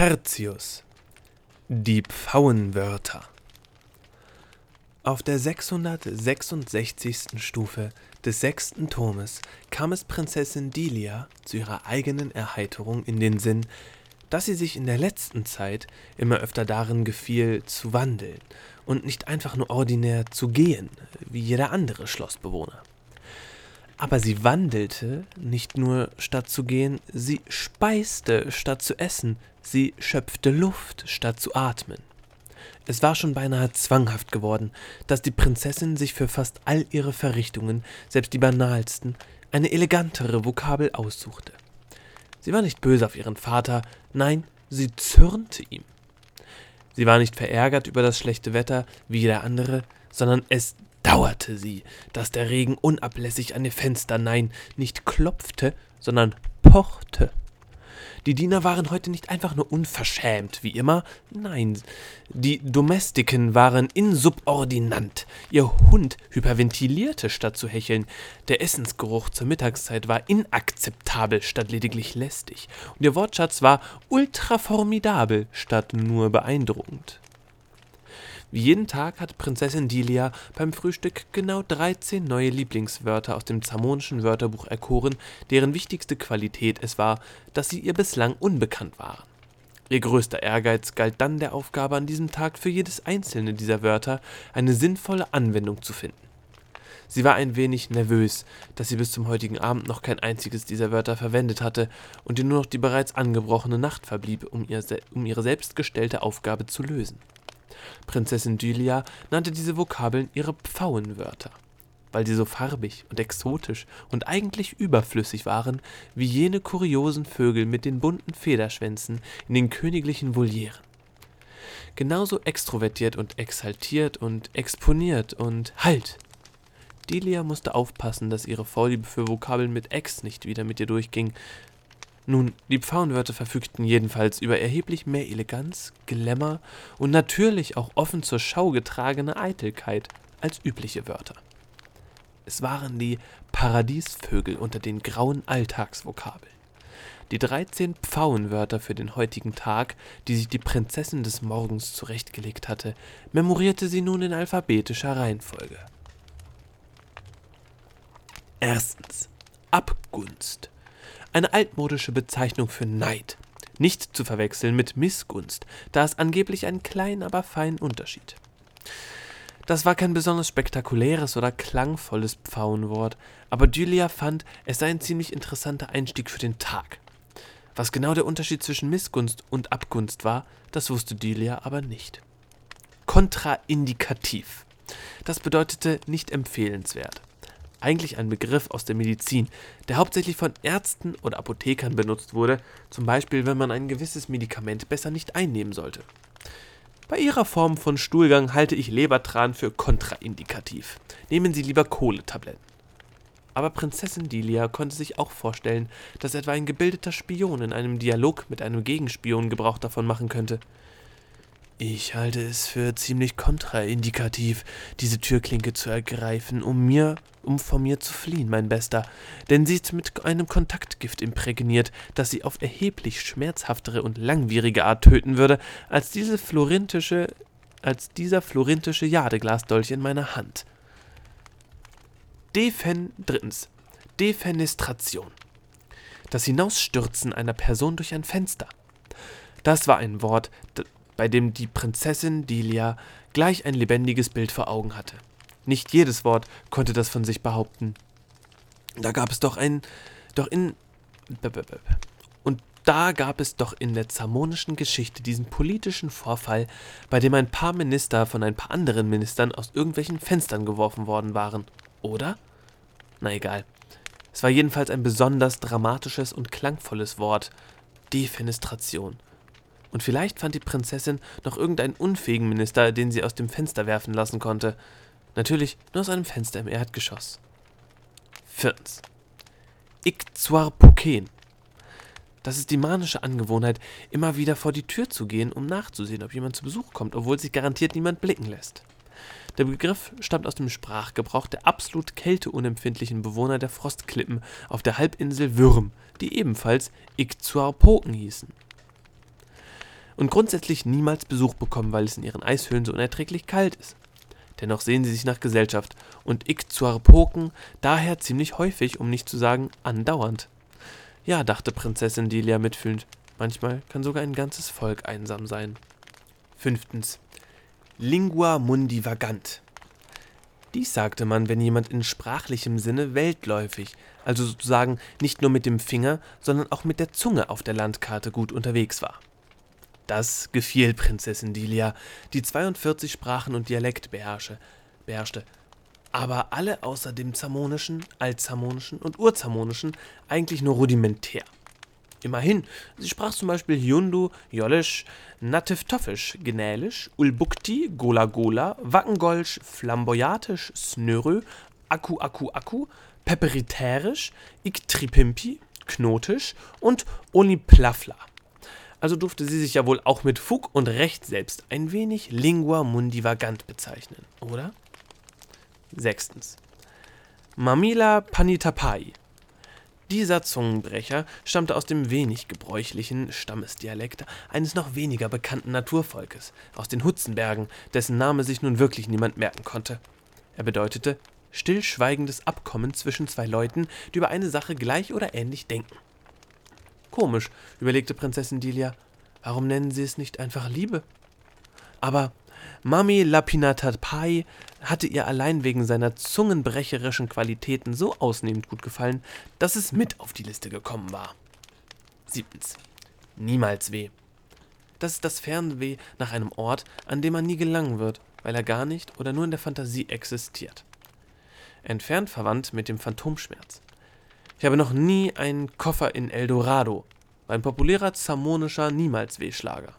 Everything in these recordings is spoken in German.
Tertius Die Pfauenwörter Auf der 666. Stufe des sechsten Turmes kam es Prinzessin Delia zu ihrer eigenen Erheiterung in den Sinn, dass sie sich in der letzten Zeit immer öfter darin gefiel, zu wandeln und nicht einfach nur ordinär zu gehen, wie jeder andere Schlossbewohner. Aber sie wandelte nicht nur statt zu gehen, sie speiste statt zu essen, sie schöpfte Luft statt zu atmen. Es war schon beinahe zwanghaft geworden, dass die Prinzessin sich für fast all ihre Verrichtungen, selbst die banalsten, eine elegantere Vokabel aussuchte. Sie war nicht böse auf ihren Vater, nein, sie zürnte ihm. Sie war nicht verärgert über das schlechte Wetter wie jeder andere, sondern es dauerte sie, dass der Regen unablässig an die Fenster, nein, nicht klopfte, sondern pochte. Die Diener waren heute nicht einfach nur unverschämt, wie immer, nein, die Domestiken waren insubordinant. Ihr Hund hyperventilierte statt zu hecheln. Der Essensgeruch zur Mittagszeit war inakzeptabel statt lediglich lästig. Und ihr Wortschatz war ultraformidabel statt nur beeindruckend. Wie jeden Tag hatte Prinzessin Delia beim Frühstück genau 13 neue Lieblingswörter aus dem zamonischen Wörterbuch erkoren, deren wichtigste Qualität es war, dass sie ihr bislang unbekannt waren. Ihr größter Ehrgeiz galt dann der Aufgabe, an diesem Tag für jedes einzelne dieser Wörter eine sinnvolle Anwendung zu finden. Sie war ein wenig nervös, dass sie bis zum heutigen Abend noch kein einziges dieser Wörter verwendet hatte und ihr nur noch die bereits angebrochene Nacht verblieb, um, ihr, um ihre selbstgestellte Aufgabe zu lösen. Prinzessin Dylia nannte diese Vokabeln ihre Pfauenwörter, weil sie so farbig und exotisch und eigentlich überflüssig waren, wie jene kuriosen Vögel mit den bunten Federschwänzen in den königlichen Volieren. Genauso extrovertiert und exaltiert und exponiert und halt! Delia musste aufpassen, dass ihre Vorliebe für Vokabeln mit Ex nicht wieder mit ihr durchging, nun, die Pfauenwörter verfügten jedenfalls über erheblich mehr Eleganz, Glamour und natürlich auch offen zur Schau getragene Eitelkeit als übliche Wörter. Es waren die Paradiesvögel unter den grauen Alltagsvokabeln. Die 13 Pfauenwörter für den heutigen Tag, die sich die Prinzessin des Morgens zurechtgelegt hatte, memorierte sie nun in alphabetischer Reihenfolge. Erstens Abgunst eine altmodische Bezeichnung für Neid. Nicht zu verwechseln mit Missgunst, da es angeblich einen kleinen, aber feinen Unterschied. Das war kein besonders spektakuläres oder klangvolles Pfauenwort, aber Julia fand, es sei ein ziemlich interessanter Einstieg für den Tag. Was genau der Unterschied zwischen Missgunst und Abgunst war, das wusste Julia aber nicht. Kontraindikativ. Das bedeutete nicht empfehlenswert eigentlich ein Begriff aus der Medizin, der hauptsächlich von Ärzten oder Apothekern benutzt wurde, zum Beispiel wenn man ein gewisses Medikament besser nicht einnehmen sollte. Bei Ihrer Form von Stuhlgang halte ich Lebertran für kontraindikativ. Nehmen Sie lieber Kohletabletten. Aber Prinzessin Delia konnte sich auch vorstellen, dass etwa ein gebildeter Spion in einem Dialog mit einem Gegenspion Gebrauch davon machen könnte. Ich halte es für ziemlich kontraindikativ, diese Türklinke zu ergreifen, um mir, um vor mir zu fliehen, mein Bester, denn sie ist mit einem Kontaktgift imprägniert, das sie auf erheblich schmerzhaftere und langwierige Art töten würde, als diese florentische, als dieser florentische Jadeglasdolch in meiner Hand. Defen, drittens, Defenestration. Das Hinausstürzen einer Person durch ein Fenster. Das war ein Wort, bei dem die Prinzessin Delia gleich ein lebendiges Bild vor Augen hatte. Nicht jedes Wort konnte das von sich behaupten. Da gab es doch ein. Doch in. Und da gab es doch in der zamonischen Geschichte diesen politischen Vorfall, bei dem ein paar Minister von ein paar anderen Ministern aus irgendwelchen Fenstern geworfen worden waren. Oder? Na egal. Es war jedenfalls ein besonders dramatisches und klangvolles Wort. Defenestration. Und vielleicht fand die Prinzessin noch irgendeinen unfähigen Minister, den sie aus dem Fenster werfen lassen konnte. Natürlich nur aus einem Fenster im Erdgeschoss. Viertens. Ikzuarpuken. Das ist die manische Angewohnheit, immer wieder vor die Tür zu gehen, um nachzusehen, ob jemand zu Besuch kommt, obwohl sich garantiert niemand blicken lässt. Der Begriff stammt aus dem Sprachgebrauch der absolut kälteunempfindlichen Bewohner der Frostklippen auf der Halbinsel Würm, die ebenfalls Ikzuarpoken hießen. Und grundsätzlich niemals Besuch bekommen, weil es in ihren Eishöhlen so unerträglich kalt ist. Dennoch sehen sie sich nach Gesellschaft und Ikzuarpoken daher ziemlich häufig, um nicht zu sagen andauernd. Ja, dachte Prinzessin Delia mitfühlend, manchmal kann sogar ein ganzes Volk einsam sein. Fünftens. Lingua mundi vagant. Dies sagte man, wenn jemand in sprachlichem Sinne weltläufig, also sozusagen nicht nur mit dem Finger, sondern auch mit der Zunge auf der Landkarte gut unterwegs war. Das gefiel Prinzessin Dilia, die 42 Sprachen und Dialekt beherrsche, beherrschte, aber alle außer dem Zamonischen, Altzamonischen und Urzamonischen eigentlich nur rudimentär. Immerhin, sie sprach zum Beispiel Hyundu, Jollisch, Nativtoffisch, Gnälisch, Ulbukti, Gola Gola, Wackengolsch, Flamboyatisch, Snörö, Akku Akku Akku, Peperitärisch, Iktripimpi, Knotisch und Oniplafla. Also durfte sie sich ja wohl auch mit Fug und Recht selbst ein wenig lingua mundivagant bezeichnen, oder? Sechstens. Mamila Panitapai dieser Zungenbrecher stammte aus dem wenig gebräuchlichen Stammesdialekt eines noch weniger bekannten Naturvolkes, aus den Hutzenbergen, dessen Name sich nun wirklich niemand merken konnte. Er bedeutete stillschweigendes Abkommen zwischen zwei Leuten, die über eine Sache gleich oder ähnlich denken. Komisch, überlegte Prinzessin Delia, warum nennen sie es nicht einfach Liebe? Aber Mami Lapinatapai hatte ihr allein wegen seiner zungenbrecherischen Qualitäten so ausnehmend gut gefallen, dass es mit auf die Liste gekommen war. Siebtens. Niemals weh. Das ist das Fernweh nach einem Ort, an dem man nie gelangen wird, weil er gar nicht oder nur in der Fantasie existiert. Entfernt verwandt mit dem Phantomschmerz. Ich habe noch nie einen Koffer in Eldorado, ein populärer zamonischer Niemals-Weh-Schlager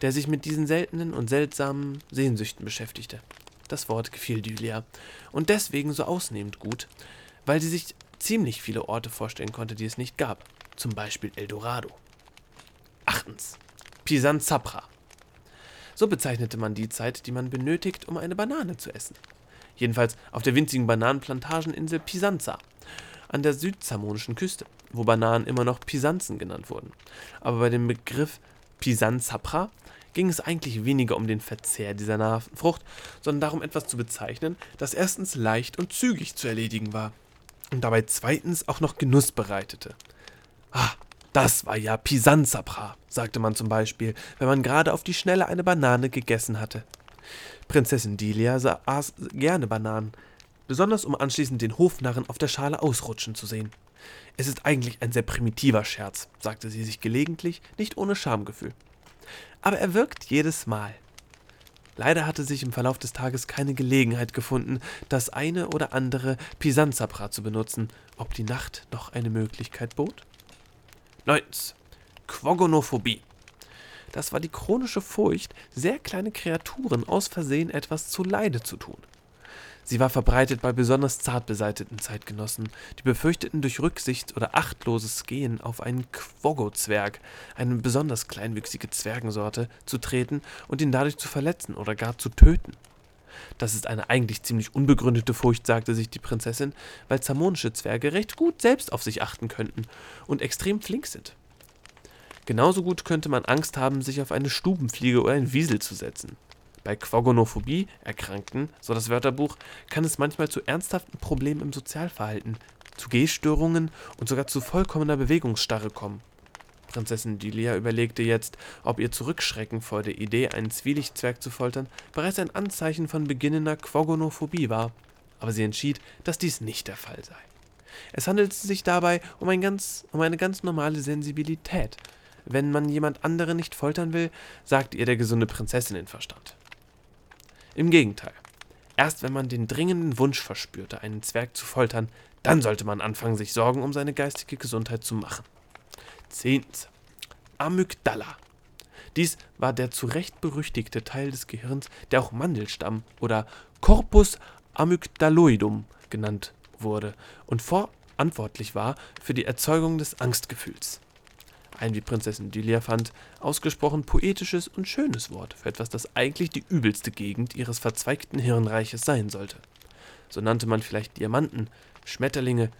der sich mit diesen seltenen und seltsamen Sehnsüchten beschäftigte. Das Wort gefiel Dylia und deswegen so ausnehmend gut, weil sie sich ziemlich viele Orte vorstellen konnte, die es nicht gab, zum Beispiel Eldorado. Achtens. Pisan Zapra. So bezeichnete man die Zeit, die man benötigt, um eine Banane zu essen. Jedenfalls auf der winzigen Bananenplantageninsel Pisanza, an der südzamonischen Küste, wo Bananen immer noch Pisanzen genannt wurden. Aber bei dem Begriff Pisan Zapra ging es eigentlich weniger um den Verzehr dieser nahrhaften Frucht, sondern darum, etwas zu bezeichnen, das erstens leicht und zügig zu erledigen war und dabei zweitens auch noch Genuss bereitete. Ah, das war ja Pisanzapra, sagte man zum Beispiel, wenn man gerade auf die Schnelle eine Banane gegessen hatte. Prinzessin Delia aß gerne Bananen, besonders um anschließend den Hofnarren auf der Schale ausrutschen zu sehen. Es ist eigentlich ein sehr primitiver Scherz, sagte sie sich gelegentlich, nicht ohne Schamgefühl aber er wirkt jedes Mal. Leider hatte sich im Verlauf des Tages keine Gelegenheit gefunden, das eine oder andere Pisanzapra zu benutzen, ob die Nacht noch eine Möglichkeit bot. 9. Quogonophobie. Das war die chronische Furcht, sehr kleine Kreaturen aus Versehen etwas zu Leide zu tun. Sie war verbreitet bei besonders zart beseiteten Zeitgenossen, die befürchteten, durch Rücksicht oder achtloses Gehen auf einen Quoggo-Zwerg, eine besonders kleinwüchsige Zwergensorte, zu treten und ihn dadurch zu verletzen oder gar zu töten. Das ist eine eigentlich ziemlich unbegründete Furcht, sagte sich die Prinzessin, weil zamonische Zwerge recht gut selbst auf sich achten könnten und extrem flink sind. Genauso gut könnte man Angst haben, sich auf eine Stubenfliege oder ein Wiesel zu setzen. Bei Quagonophobie Erkrankten, so das Wörterbuch, kann es manchmal zu ernsthaften Problemen im Sozialverhalten, zu Gehstörungen und sogar zu vollkommener Bewegungsstarre kommen. Prinzessin Delia überlegte jetzt, ob ihr Zurückschrecken vor der Idee, einen Zwielichtzwerg zu foltern, bereits ein Anzeichen von beginnender Quagonophobie war, aber sie entschied, dass dies nicht der Fall sei. Es handelte sich dabei um, ein ganz, um eine ganz normale Sensibilität. Wenn man jemand anderen nicht foltern will, sagte ihr der gesunde Prinzessinnenverstand. Im Gegenteil. Erst wenn man den dringenden Wunsch verspürte, einen Zwerg zu foltern, dann sollte man anfangen, sich Sorgen um seine geistige Gesundheit zu machen. Zehntens. Amygdala. Dies war der zu Recht berüchtigte Teil des Gehirns, der auch Mandelstamm oder Corpus amygdaloidum genannt wurde und verantwortlich war für die Erzeugung des Angstgefühls ein, wie Prinzessin Delia fand, ausgesprochen poetisches und schönes Wort für etwas, das eigentlich die übelste Gegend ihres verzweigten Hirnreiches sein sollte. So nannte man vielleicht Diamanten, Schmetterlinge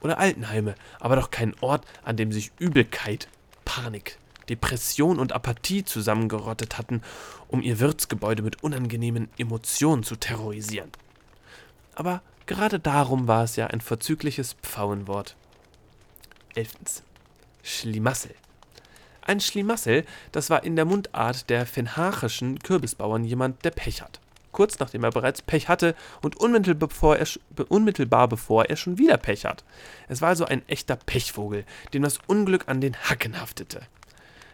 oder Altenheime, aber doch keinen Ort, an dem sich Übelkeit, Panik, Depression und Apathie zusammengerottet hatten, um ihr Wirtsgebäude mit unangenehmen Emotionen zu terrorisieren. Aber gerade darum war es ja ein vorzügliches Pfauenwort. Elftens. Schlimassel. Ein Schlimassel, das war in der Mundart der fenhachischen Kürbisbauern jemand, der Pech hat. Kurz nachdem er bereits Pech hatte und unmittelbar bevor, er, unmittelbar bevor er schon wieder Pech hat. Es war also ein echter Pechvogel, dem das Unglück an den Hacken haftete.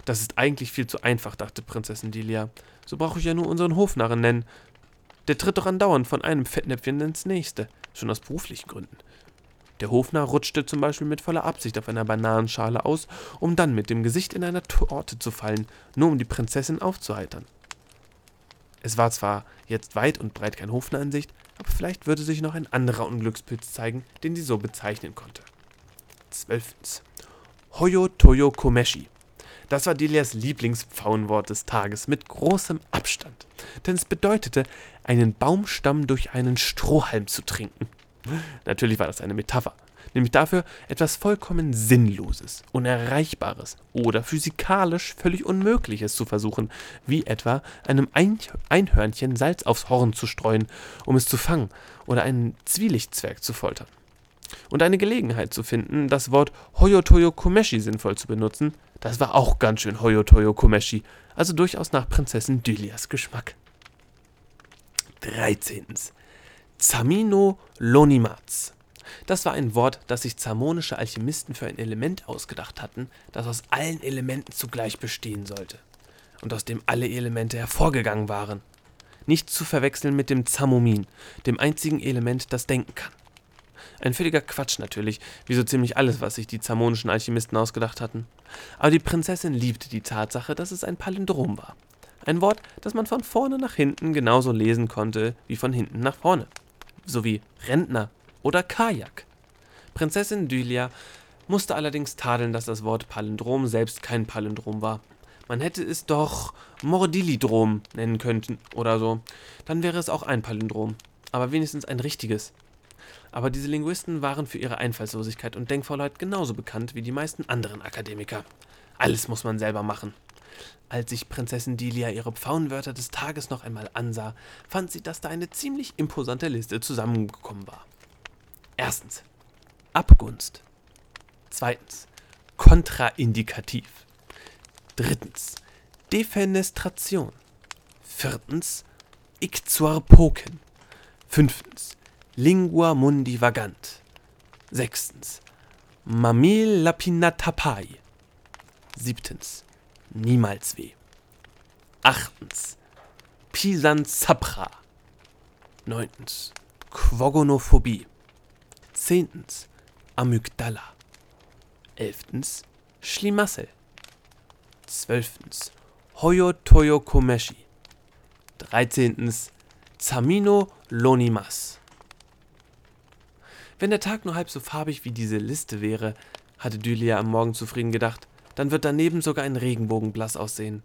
Das ist eigentlich viel zu einfach, dachte Prinzessin Delia. So brauche ich ja nur unseren Hofnarren nennen. Der tritt doch andauernd von einem Fettnäpfchen ins nächste, schon aus beruflichen Gründen. Der Hofnarr rutschte zum Beispiel mit voller Absicht auf einer Bananenschale aus, um dann mit dem Gesicht in einer Torte zu fallen, nur um die Prinzessin aufzuheitern. Es war zwar jetzt weit und breit kein Hofnarr in Sicht, aber vielleicht würde sich noch ein anderer Unglückspilz zeigen, den sie so bezeichnen konnte. Zwölftens. Hoyo Toyo Komeshi. Das war Delias Lieblingspfauenwort des Tages mit großem Abstand, denn es bedeutete, einen Baumstamm durch einen Strohhalm zu trinken. Natürlich war das eine Metapher, nämlich dafür etwas vollkommen Sinnloses, Unerreichbares oder physikalisch völlig Unmögliches zu versuchen, wie etwa einem Einhörnchen Salz aufs Horn zu streuen, um es zu fangen, oder einen Zwielichtzwerg zu foltern. Und eine Gelegenheit zu finden, das Wort Hoyotoyo Komeshi sinnvoll zu benutzen, das war auch ganz schön Hoyotoyo Komeshi, also durchaus nach Prinzessin Dylias Geschmack. 13. Zamino Lonimatz. Das war ein Wort, das sich zamonische Alchemisten für ein Element ausgedacht hatten, das aus allen Elementen zugleich bestehen sollte und aus dem alle Elemente hervorgegangen waren. Nicht zu verwechseln mit dem Zamomin, dem einzigen Element, das denken kann. Ein völliger Quatsch natürlich, wie so ziemlich alles, was sich die zamonischen Alchemisten ausgedacht hatten. Aber die Prinzessin liebte die Tatsache, dass es ein Palindrom war. Ein Wort, das man von vorne nach hinten genauso lesen konnte wie von hinten nach vorne sowie Rentner oder Kajak. Prinzessin Dylia musste allerdings tadeln, dass das Wort Palindrom selbst kein Palindrom war. Man hätte es doch Mordilidrom nennen können oder so. Dann wäre es auch ein Palindrom, aber wenigstens ein richtiges. Aber diese Linguisten waren für ihre Einfallslosigkeit und Denkfaulheit genauso bekannt wie die meisten anderen Akademiker. Alles muss man selber machen. Als sich Prinzessin Delia ihre Pfauenwörter des Tages noch einmal ansah, fand sie, dass da eine ziemlich imposante Liste zusammengekommen war. Erstens Abgunst. Zweitens Kontraindikativ. Drittens Defenestration. Viertens Ixuarpoken. Fünftens Lingua mundi vagant. Sechstens Mamil lapinatapai. Siebtens niemals weh. Achtens, Pisansapra. Neuntens, Quogonophobie. Zehntens, Amygdala. Elftens, Schlimassel. Zwölftens, Hoyotoyokomeshi. Dreizehntens, Zamino Lonimas. Wenn der Tag nur halb so farbig wie diese Liste wäre, hatte Dylia am Morgen zufrieden gedacht, dann wird daneben sogar ein Regenbogen blass aussehen.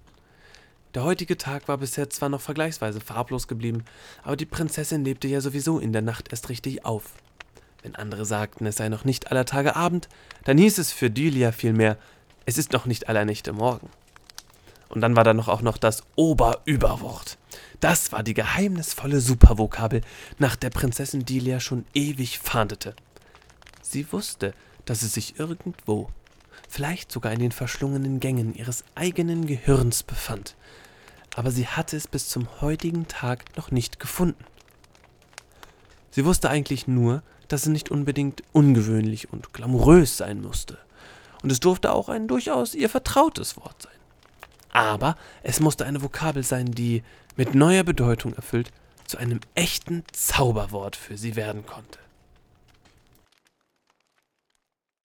Der heutige Tag war bisher zwar noch vergleichsweise farblos geblieben, aber die Prinzessin lebte ja sowieso in der Nacht erst richtig auf. Wenn andere sagten, es sei noch nicht aller Tage Abend, dann hieß es für Dylia vielmehr, es ist noch nicht aller Nächte Morgen. Und dann war da noch auch noch das Oberüberwort. Das war die geheimnisvolle Supervokabel, nach der Prinzessin Dylia schon ewig fahndete. Sie wusste, dass es sich irgendwo vielleicht sogar in den verschlungenen Gängen ihres eigenen Gehirns befand, aber sie hatte es bis zum heutigen Tag noch nicht gefunden. Sie wusste eigentlich nur, dass es nicht unbedingt ungewöhnlich und glamourös sein musste, und es durfte auch ein durchaus ihr vertrautes Wort sein. Aber es musste eine Vokabel sein, die, mit neuer Bedeutung erfüllt, zu einem echten Zauberwort für sie werden konnte.